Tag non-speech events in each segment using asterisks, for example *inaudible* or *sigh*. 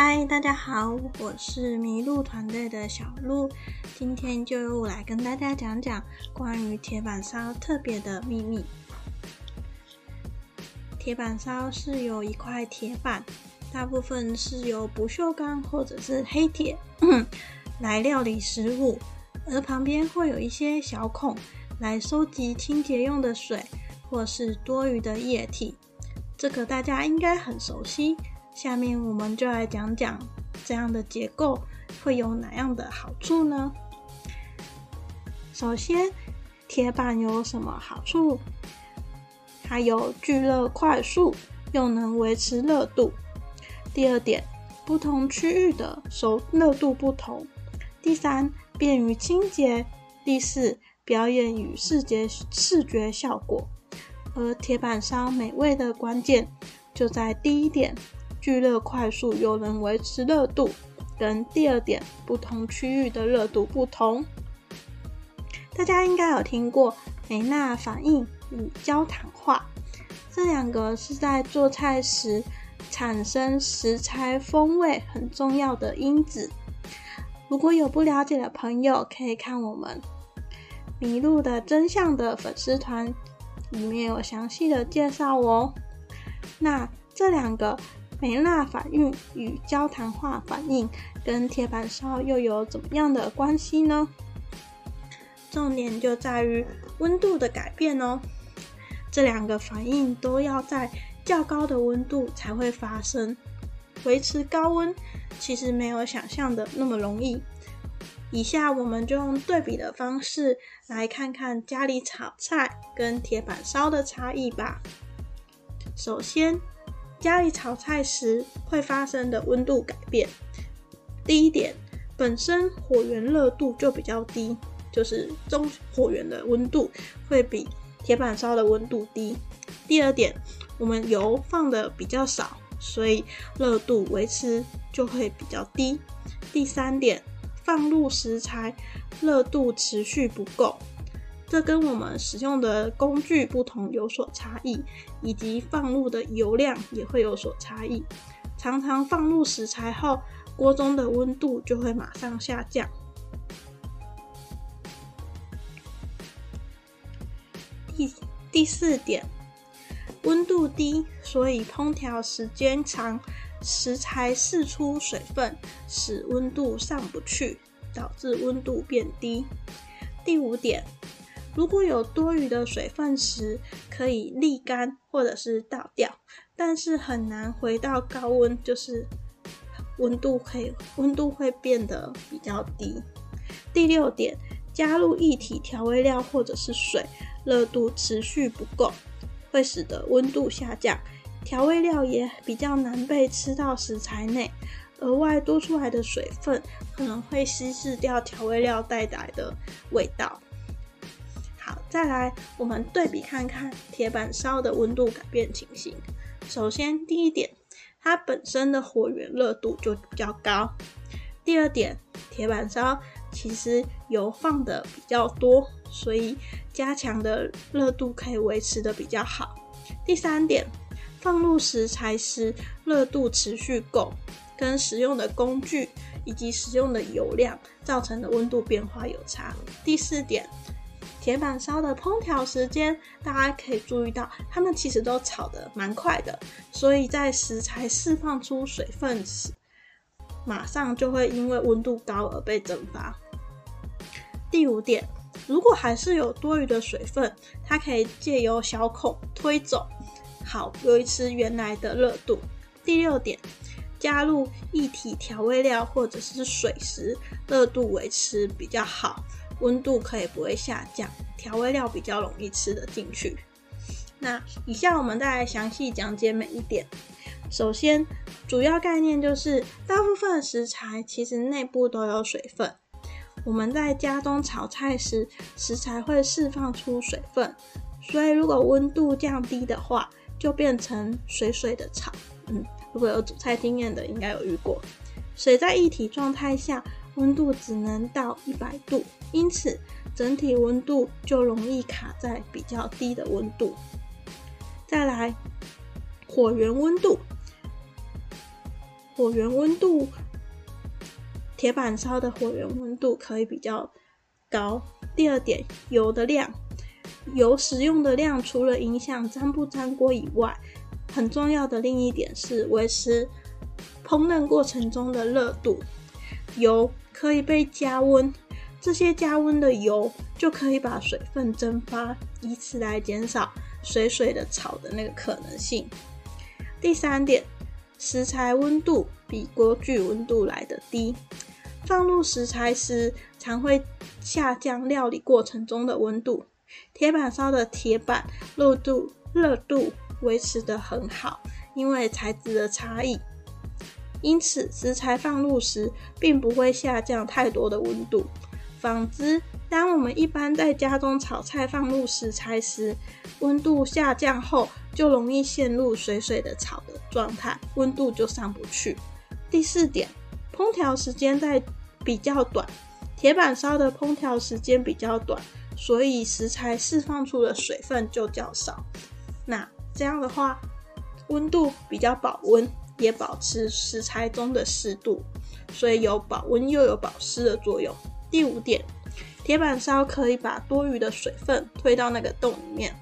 嗨，大家好，我是麋鹿团队的小鹿，今天就由我来跟大家讲讲关于铁板烧特别的秘密。铁板烧是由一块铁板，大部分是由不锈钢或者是黑铁 *clears throat* 来料理食物，而旁边会有一些小孔来收集清洁用的水或是多余的液体，这个大家应该很熟悉。下面我们就来讲讲这样的结构会有哪样的好处呢？首先，铁板有什么好处？它有聚热快速，又能维持热度。第二点，不同区域的熟热度不同。第三，便于清洁。第四，表演与视觉视觉效果。而铁板烧美味的关键就在第一点。聚热快速又能维持热度，跟第二点不同区域的热度不同。大家应该有听过梅纳反应与焦糖化，这两个是在做菜时产生食材风味很重要的因子。如果有不了解的朋友，可以看我们《迷路的真相》的粉丝团，里面有详细的介绍哦。那这两个。梅纳反应与焦糖化反应跟铁板烧又有怎么样的关系呢？重点就在于温度的改变哦。这两个反应都要在较高的温度才会发生。维持高温其实没有想象的那么容易。以下我们就用对比的方式来看看家里炒菜跟铁板烧的差异吧。首先。家里炒菜时会发生的温度改变，第一点，本身火源热度就比较低，就是中火源的温度会比铁板烧的温度低。第二点，我们油放的比较少，所以热度维持就会比较低。第三点，放入食材热度持续不够。这跟我们使用的工具不同有所差异，以及放入的油量也会有所差异。常常放入食材后，锅中的温度就会马上下降。第第四点，温度低，所以烹调时间长，食材释出水分，使温度上不去，导致温度变低。第五点。如果有多余的水分时，可以沥干或者是倒掉，但是很难回到高温，就是温度可以温度会变得比较低。第六点，加入液体调味料或者是水，热度持续不够，会使得温度下降，调味料也比较难被吃到食材内，额外多出来的水分可能会稀释掉调味料带来的味道。再来，我们对比看看铁板烧的温度改变情形。首先，第一点，它本身的火源热度就比较高。第二点，铁板烧其实油放的比较多，所以加强的热度可以维持的比较好。第三点，放入食材时热度持续够，跟使用的工具以及使用的油量造成的温度变化有差。第四点。铁板烧的烹调时间，大家可以注意到，它们其实都炒的蛮快的，所以在食材释放出水分时，马上就会因为温度高而被蒸发。第五点，如果还是有多余的水分，它可以借由小孔推走，好维持原来的热度。第六点，加入液体调味料或者是水时，热度维持比较好。温度可以不会下降，调味料比较容易吃得进去。那以下我们再来详细讲解每一点。首先，主要概念就是大部分食材其实内部都有水分。我们在家中炒菜时，食材会释放出水分，所以如果温度降低的话，就变成水水的炒。嗯，如果有煮菜经验的，应该有遇过。水在一体状态下。温度只能到一百度，因此整体温度就容易卡在比较低的温度。再来，火源温度，火源温度，铁板烧的火源温度可以比较高。第二点，油的量，油使用的量除了影响粘不粘锅以外，很重要的另一点是维持烹饪过程中的热度。油可以被加温，这些加温的油就可以把水分蒸发，以此来减少水水的炒的那个可能性。第三点，食材温度比锅具温度来的低，放入食材时常会下降料理过程中的温度。铁板烧的铁板热度热度维持的很好，因为材质的差异。因此，食材放入时并不会下降太多的温度。反之，当我们一般在家中炒菜放入食材时，温度下降后就容易陷入水水的炒的状态，温度就上不去。第四点，烹调时间在比较短，铁板烧的烹调时间比较短，所以食材释放出的水分就较少。那这样的话，温度比较保温。也保持食材中的湿度，所以有保温又有保湿的作用。第五点，铁板烧可以把多余的水分推到那个洞里面，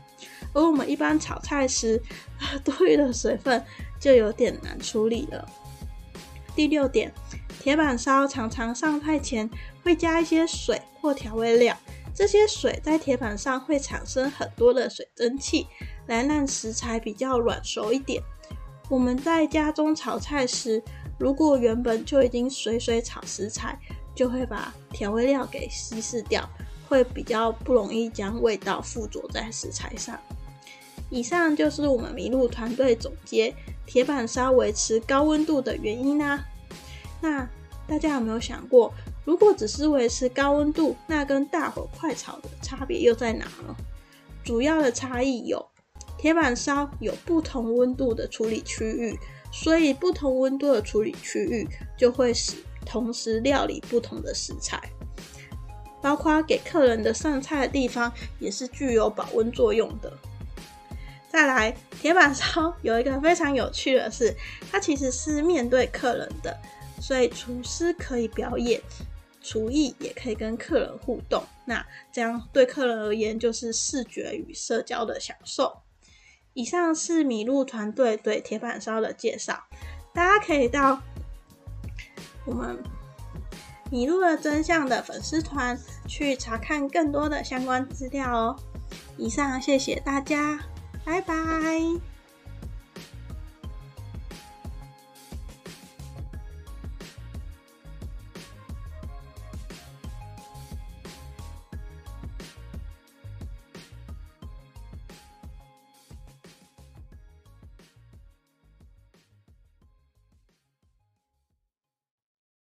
而我们一般炒菜时，*laughs* 多余的水分就有点难处理了。第六点，铁板烧常常上菜前会加一些水或调味料，这些水在铁板上会产生很多的水蒸气，来让食材比较软熟一点。我们在家中炒菜时，如果原本就已经水水炒食材，就会把调味料给稀释掉，会比较不容易将味道附着在食材上。以上就是我们麋鹿团队总结铁板烧维持高温度的原因啦。那大家有没有想过，如果只是维持高温度，那跟大火快炒的差别又在哪呢？主要的差异有。铁板烧有不同温度的处理区域，所以不同温度的处理区域就会使同时料理不同的食材，包括给客人的上菜的地方也是具有保温作用的。再来，铁板烧有一个非常有趣的是，它其实是面对客人的，所以厨师可以表演厨艺，也可以跟客人互动。那这样对客人而言，就是视觉与社交的享受。以上是麋鹿团队对铁板烧的介绍，大家可以到我们麋鹿的真相的粉丝团去查看更多的相关资料哦。以上，谢谢大家，拜拜。